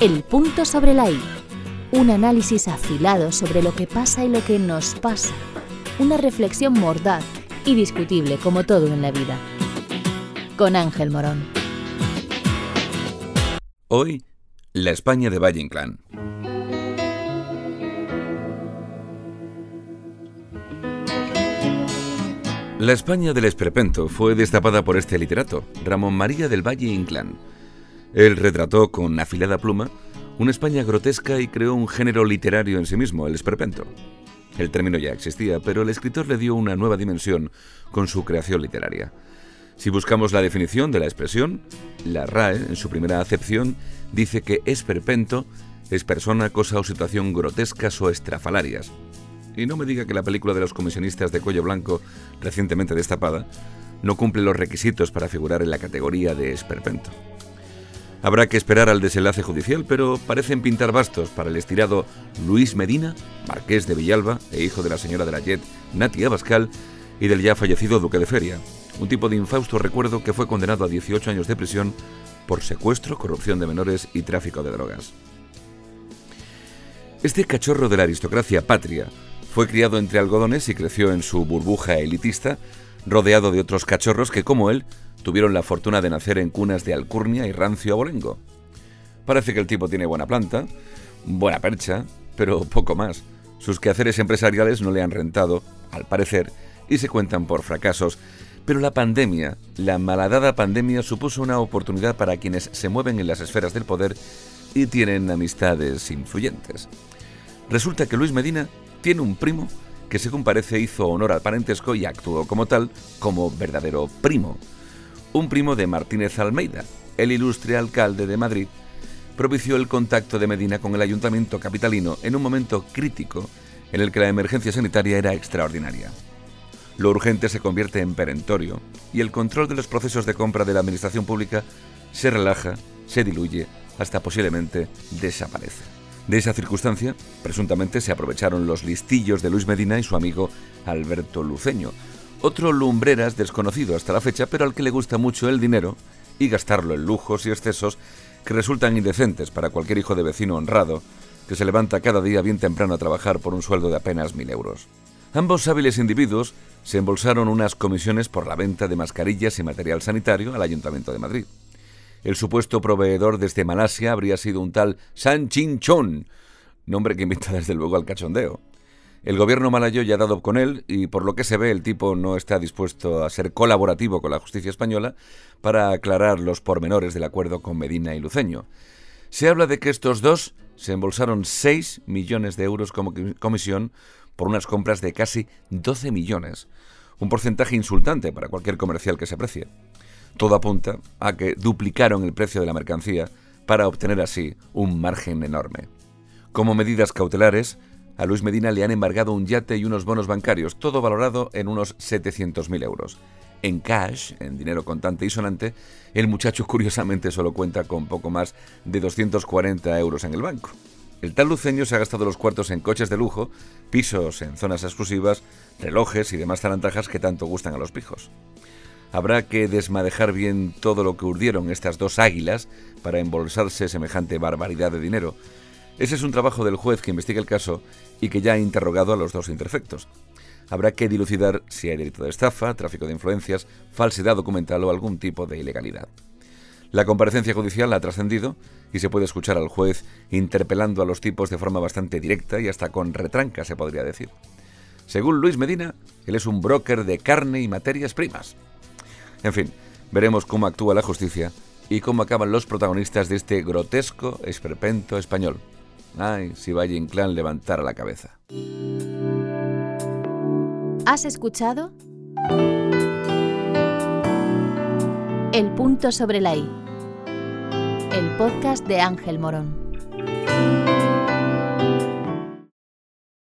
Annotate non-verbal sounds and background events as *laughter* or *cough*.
El punto sobre la I. Un análisis afilado sobre lo que pasa y lo que nos pasa. Una reflexión mordaz y discutible como todo en la vida. Con Ángel Morón. Hoy, la España de Valle Inclán. La España del Esperpento fue destapada por este literato, Ramón María del Valle Inclán. Él retrató con afilada pluma una España grotesca y creó un género literario en sí mismo, el esperpento. El término ya existía, pero el escritor le dio una nueva dimensión con su creación literaria. Si buscamos la definición de la expresión, la RAE, en su primera acepción, dice que esperpento es persona, cosa o situación grotescas o estrafalarias, y no me diga que la película de los comisionistas de cuello blanco, recientemente destapada, no cumple los requisitos para figurar en la categoría de esperpento. Habrá que esperar al desenlace judicial, pero parecen pintar bastos para el estirado Luis Medina, marqués de Villalba e hijo de la señora de la Jet, Nati Abascal, y del ya fallecido duque de Feria, un tipo de infausto recuerdo que fue condenado a 18 años de prisión por secuestro, corrupción de menores y tráfico de drogas. Este cachorro de la aristocracia patria fue criado entre algodones y creció en su burbuja elitista, rodeado de otros cachorros que, como él, tuvieron la fortuna de nacer en cunas de alcurnia y rancio abolengo. Parece que el tipo tiene buena planta, buena percha, pero poco más. Sus quehaceres empresariales no le han rentado, al parecer, y se cuentan por fracasos. Pero la pandemia, la malhadada pandemia, supuso una oportunidad para quienes se mueven en las esferas del poder y tienen amistades influyentes. Resulta que Luis Medina tiene un primo que según parece hizo honor al parentesco y actuó como tal, como verdadero primo. Un primo de Martínez Almeida, el ilustre alcalde de Madrid, propició el contacto de Medina con el ayuntamiento capitalino en un momento crítico en el que la emergencia sanitaria era extraordinaria. Lo urgente se convierte en perentorio y el control de los procesos de compra de la administración pública se relaja, se diluye, hasta posiblemente desaparece. De esa circunstancia, presuntamente se aprovecharon los listillos de Luis Medina y su amigo Alberto Luceño, otro lumbreras desconocido hasta la fecha, pero al que le gusta mucho el dinero y gastarlo en lujos y excesos que resultan indecentes para cualquier hijo de vecino honrado que se levanta cada día bien temprano a trabajar por un sueldo de apenas mil euros. Ambos hábiles individuos se embolsaron unas comisiones por la venta de mascarillas y material sanitario al Ayuntamiento de Madrid. El supuesto proveedor desde Malasia habría sido un tal San Chin Chon, nombre que invita desde luego al cachondeo. El gobierno malayo ya ha dado con él y por lo que se ve el tipo no está dispuesto a ser colaborativo con la justicia española para aclarar los pormenores del acuerdo con Medina y Luceño. Se habla de que estos dos se embolsaron 6 millones de euros como comisión por unas compras de casi 12 millones, un porcentaje insultante para cualquier comercial que se aprecie. Todo apunta a que duplicaron el precio de la mercancía para obtener así un margen enorme. Como medidas cautelares, a Luis Medina le han embargado un yate y unos bonos bancarios, todo valorado en unos 700.000 euros. En cash, en dinero contante y sonante, el muchacho *laughs* curiosamente solo cuenta con poco más de 240 euros en el banco. El tal luceño se ha gastado los cuartos en coches de lujo, pisos en zonas exclusivas, relojes y demás zarantajas que tanto gustan a los pijos. Habrá que desmadejar bien todo lo que urdieron estas dos águilas para embolsarse semejante barbaridad de dinero. Ese es un trabajo del juez que investiga el caso y que ya ha interrogado a los dos imperfectos. Habrá que dilucidar si hay delito de estafa, tráfico de influencias, falsedad documental o algún tipo de ilegalidad. La comparecencia judicial ha trascendido y se puede escuchar al juez interpelando a los tipos de forma bastante directa y hasta con retranca, se podría decir. Según Luis Medina, él es un broker de carne y materias primas. En fin, veremos cómo actúa la justicia y cómo acaban los protagonistas de este grotesco esperpento español. Ay, si Valle Inclán levantara la cabeza. ¿Has escuchado? El punto sobre la I. El podcast de Ángel Morón.